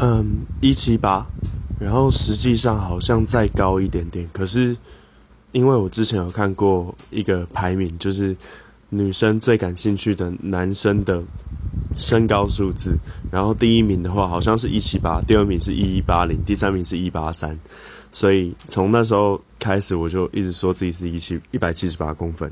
嗯一七八然后实际上好像再高一点点可是因为我之前有看过一个排名就是女生最感兴趣的男生的身高数字然后第一名的话好像是一七八第二名是一一八零第三名是一八三所以从那时候开始我就一直说自己是一七一百七十八公分。